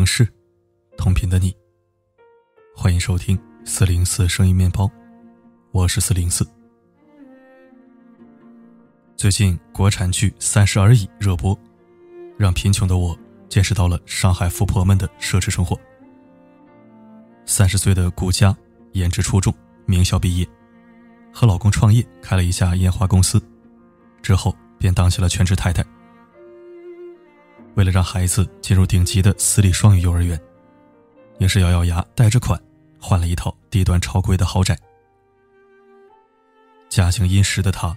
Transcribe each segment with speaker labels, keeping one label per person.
Speaker 1: 同的城市，同频的你。欢迎收听四零四声音面包，我是四零四。最近国产剧《三十而已》热播，让贫穷的我见识到了上海富婆们的奢侈生活。三十岁的顾佳，颜值出众，名校毕业，和老公创业开了一家烟花公司，之后便当起了全职太太。为了让孩子进入顶级的私立双语幼儿园，也是咬咬牙带着款换了一套地段超贵的豪宅。家境殷实的他，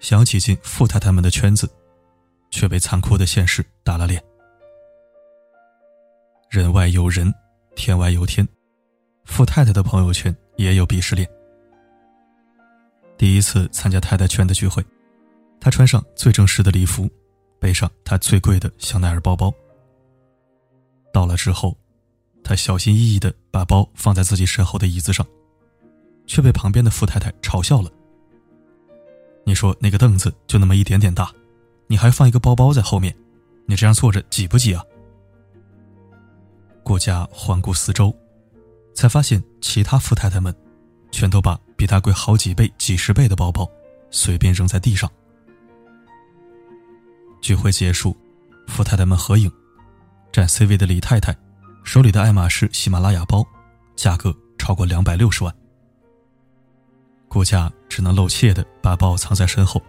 Speaker 1: 想挤进富太太们的圈子，却被残酷的现实打了脸。人外有人，天外有天，富太太的朋友圈也有鄙视链。第一次参加太太圈的聚会，她穿上最正式的礼服。背上他最贵的香奈儿包包。到了之后，他小心翼翼的把包放在自己身后的椅子上，却被旁边的富太太嘲笑了。你说那个凳子就那么一点点大，你还放一个包包在后面，你这样坐着挤不挤啊？顾家环顾四周，才发现其他富太太们，全都把比他贵好几倍、几十倍的包包随便扔在地上。聚会结束，富太太们合影，占 C 位的李太太手里的爱马仕喜马拉雅包，价格超过两百六十万。顾家只能露怯的把包藏在身后，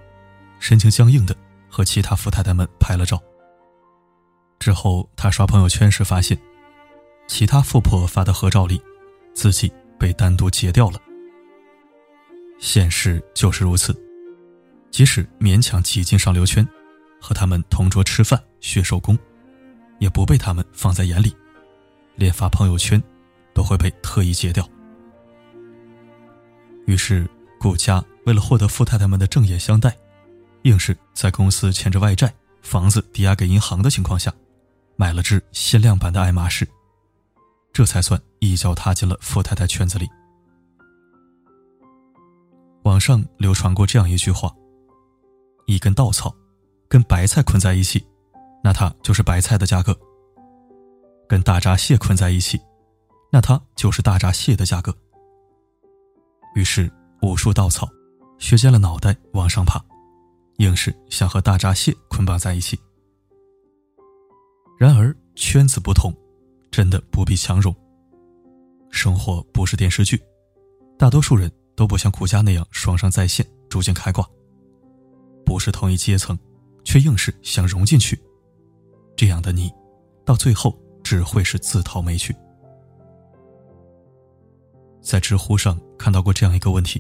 Speaker 1: 神情僵硬的和其他富太太们拍了照。之后他刷朋友圈时发现，其他富婆发的合照里，自己被单独截掉了。现实就是如此，即使勉强挤进上流圈。和他们同桌吃饭学手工，也不被他们放在眼里，连发朋友圈都会被特意截掉。于是顾家为了获得富太太们的正眼相待，硬是在公司欠着外债、房子抵押给银行的情况下，买了只限量版的爱马仕，这才算一脚踏进了富太太圈子里。网上流传过这样一句话：“一根稻草。”跟白菜捆在一起，那它就是白菜的价格；跟大闸蟹捆在一起，那它就是大闸蟹的价格。于是无数稻草削尖了脑袋往上爬，硬是想和大闸蟹捆绑在一起。然而圈子不同，真的不必强融。生活不是电视剧，大多数人都不像顾家那样双商在线，逐渐开挂，不是同一阶层。却硬是想融进去，这样的你，到最后只会是自讨没趣。在知乎上看到过这样一个问题：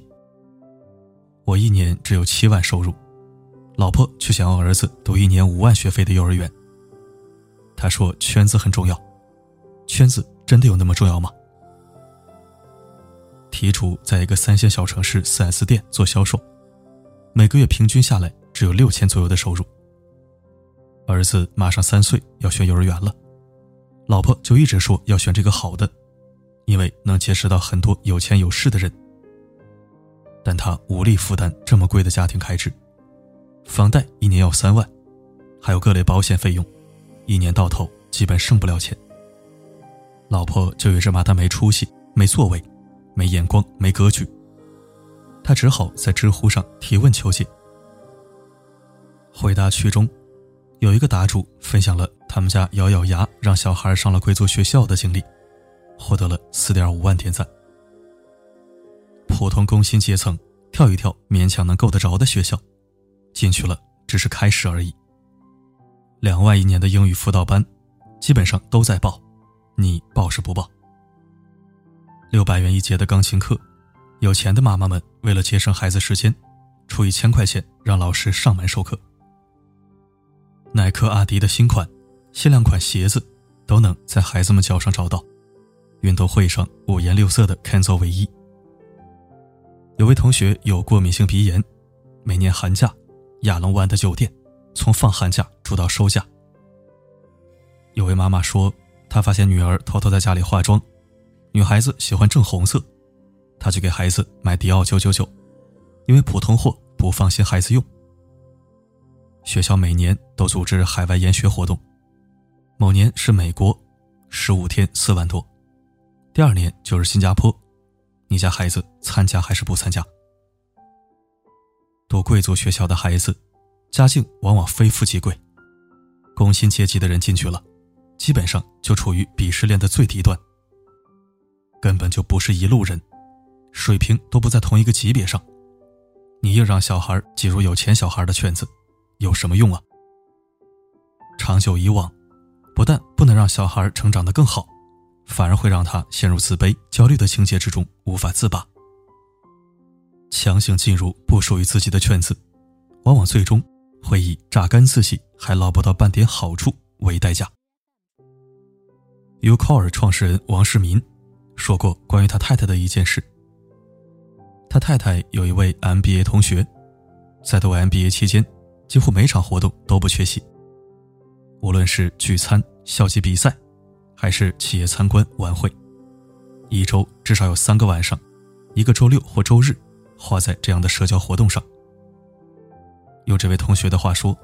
Speaker 1: 我一年只有七万收入，老婆却想要儿子读一年五万学费的幼儿园。他说圈子很重要，圈子真的有那么重要吗？题主在一个三线小城市 4S 店做销售，每个月平均下来。只有六千左右的收入。儿子马上三岁，要选幼儿园了，老婆就一直说要选这个好的，因为能结识到很多有钱有势的人。但他无力负担这么贵的家庭开支，房贷一年要三万，还有各类保险费用，一年到头基本剩不了钱。老婆就一直骂他没出息、没作为、没眼光、没格局。他只好在知乎上提问求解。回答区中，有一个答主分享了他们家咬咬牙让小孩上了贵族学校的经历，获得了四点五万点赞。普通工薪阶层跳一跳勉强能够得着的学校，进去了只是开始而已。两万一年的英语辅导班，基本上都在报，你报是不报？六百元一节的钢琴课，有钱的妈妈们为了节省孩子时间，出一千块钱让老师上门授课。耐克、阿迪的新款、限量款鞋子，都能在孩子们脚上找到。运动会上五颜六色的 Kenzo 卫衣。有位同学有过敏性鼻炎，每年寒假，亚龙湾的酒店从放寒假住到收假。有位妈妈说，她发现女儿偷偷在家里化妆，女孩子喜欢正红色，她就给孩子买迪奥九九九，因为普通货不放心孩子用。学校每年都组织海外研学活动，某年是美国，十五天四万多，第二年就是新加坡，你家孩子参加还是不参加？读贵族学校的孩子，家境往往非富即贵，工薪阶级的人进去了，基本上就处于鄙视链的最低端，根本就不是一路人，水平都不在同一个级别上。你硬让小孩挤入有钱小孩的圈子，有什么用啊？长久以往，不但不能让小孩成长得更好，反而会让他陷入自卑、焦虑的情节之中，无法自拔。强行进入不属于自己的圈子，往往最终会以榨干自己还捞不到半点好处为代价。u c o r 创始人王世民说过关于他太太的一件事：他太太有一位 MBA 同学，在读 MBA 期间，几乎每场活动都不缺席。无论是聚餐、校际比赛，还是企业参观晚会，一周至少有三个晚上，一个周六或周日。花在这样的社交活动上。用这位同学的话说，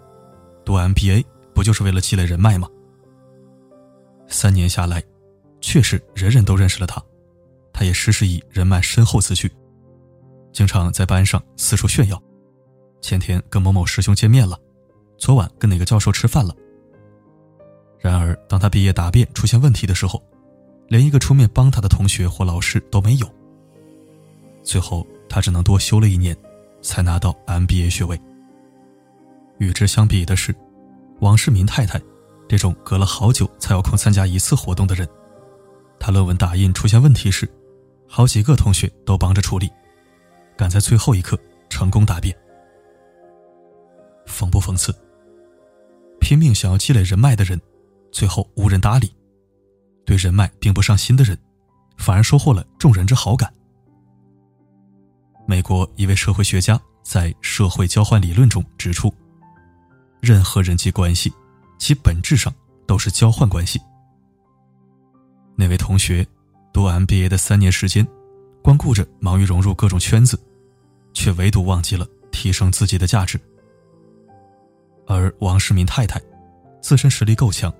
Speaker 1: 读 MBA 不就是为了积累人脉吗？三年下来，确实人人都认识了他，他也时时以人脉深厚自居，经常在班上四处炫耀。前天跟某某师兄见面了，昨晚跟哪个教授吃饭了。然而，当他毕业答辩出现问题的时候，连一个出面帮他的同学或老师都没有。最后。他只能多修了一年，才拿到 MBA 学位。与之相比的是，王世民太太这种隔了好久才有空参加一次活动的人，他论文打印出现问题时，好几个同学都帮着处理，赶在最后一刻成功答辩。讽不讽刺？拼命想要积累人脉的人，最后无人搭理；对人脉并不上心的人，反而收获了众人之好感。美国一位社会学家在社会交换理论中指出，任何人际关系，其本质上都是交换关系。那位同学读 MBA 的三年时间，光顾着忙于融入各种圈子，却唯独忘记了提升自己的价值。而王世民太太，自身实力够强，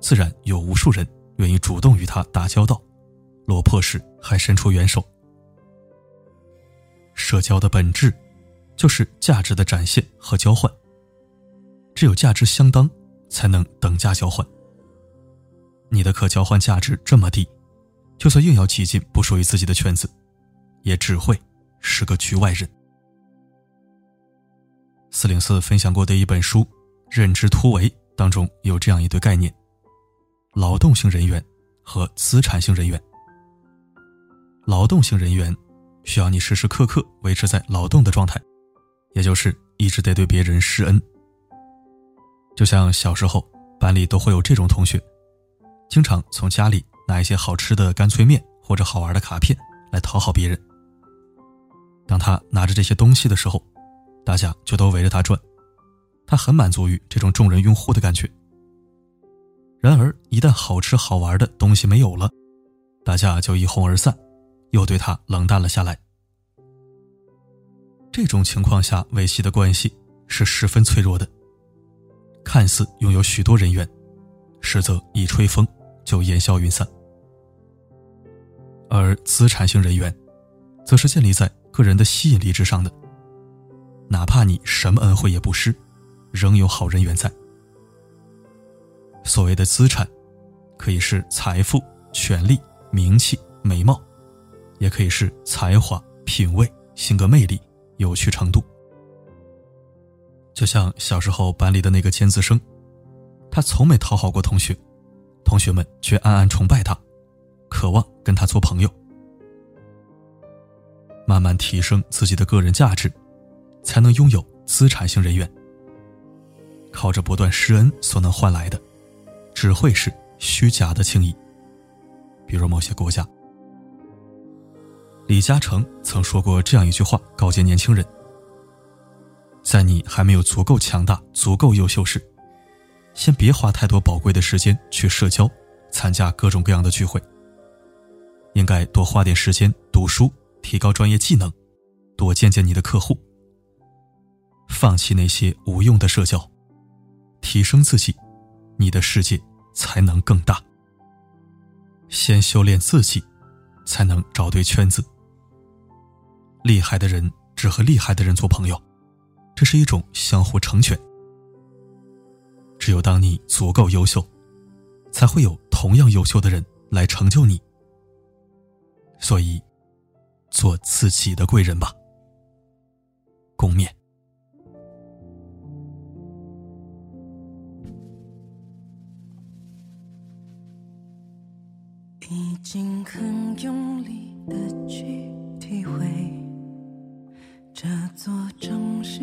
Speaker 1: 自然有无数人愿意主动与他打交道，落魄时还伸出援手。社交的本质，就是价值的展现和交换。只有价值相当，才能等价交换。你的可交换价值这么低，就算硬要挤进不属于自己的圈子，也只会是个局外人。四零四分享过的一本书《认知突围》当中有这样一对概念：劳动性人员和资产性人员。劳动性人员。需要你时时刻刻维持在劳动的状态，也就是一直得对别人施恩。就像小时候班里都会有这种同学，经常从家里拿一些好吃的干脆面或者好玩的卡片来讨好别人。当他拿着这些东西的时候，大家就都围着他转，他很满足于这种众人拥护的感觉。然而，一旦好吃好玩的东西没有了，大家就一哄而散。又对他冷淡了下来。这种情况下维系的关系是十分脆弱的。看似拥有许多人员，实则一吹风就烟消云散。而资产型人员，则是建立在个人的吸引力之上的。哪怕你什么恩惠也不施，仍有好人缘在。所谓的资产，可以是财富、权力、名气、美貌。也可以是才华、品味、性格魅力、有趣程度。就像小时候班里的那个尖子生，他从没讨好过同学，同学们却暗暗崇拜他，渴望跟他做朋友。慢慢提升自己的个人价值，才能拥有资产型人员。靠着不断施恩所能换来的，只会是虚假的情谊。比如某些国家。李嘉诚曾说过这样一句话，告诫年轻人：在你还没有足够强大、足够优秀时，先别花太多宝贵的时间去社交、参加各种各样的聚会。应该多花点时间读书，提高专业技能，多见见你的客户。放弃那些无用的社交，提升自己，你的世界才能更大。先修炼自己，才能找对圈子。厉害的人只和厉害的人做朋友，这是一种相互成全。只有当你足够优秀，才会有同样优秀的人来成就你。所以，做自己的贵人吧。共勉。
Speaker 2: 已经很用力的去体会，这座城市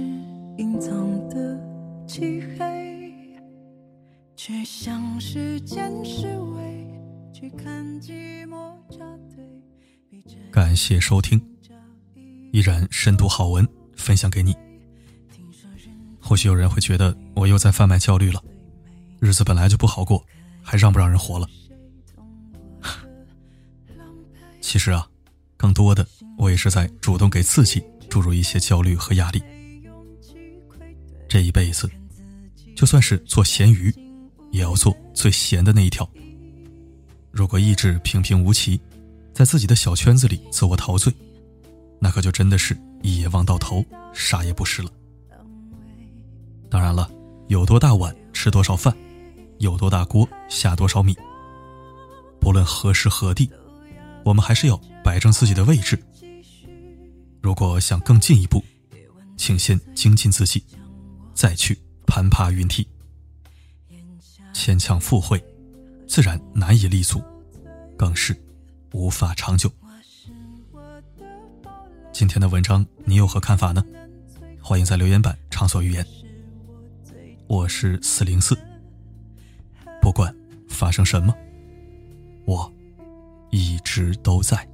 Speaker 2: 隐藏的漆黑，却向时间示威，去看寂寞扎堆。
Speaker 1: 感谢收听，依然深度好文分享给你。或许有人会觉得我又在贩卖焦虑了，日子本来就不好过，还让不让人活了？其实啊，更多的我也是在主动给自己注入一些焦虑和压力。这一辈子，就算是做咸鱼，也要做最咸的那一条。如果意志平平无奇，在自己的小圈子里自我陶醉，那可就真的是一眼望到头，啥也不是了。当然了，有多大碗吃多少饭，有多大锅下多少米。不论何时何地。我们还是要摆正自己的位置。如果想更进一步，请先精进自己，再去攀爬云梯。牵强附会，自然难以立足，更是无法长久。今天的文章你有何看法呢？欢迎在留言板畅所欲言。我是四零四，不管发生什么，我。一直都在。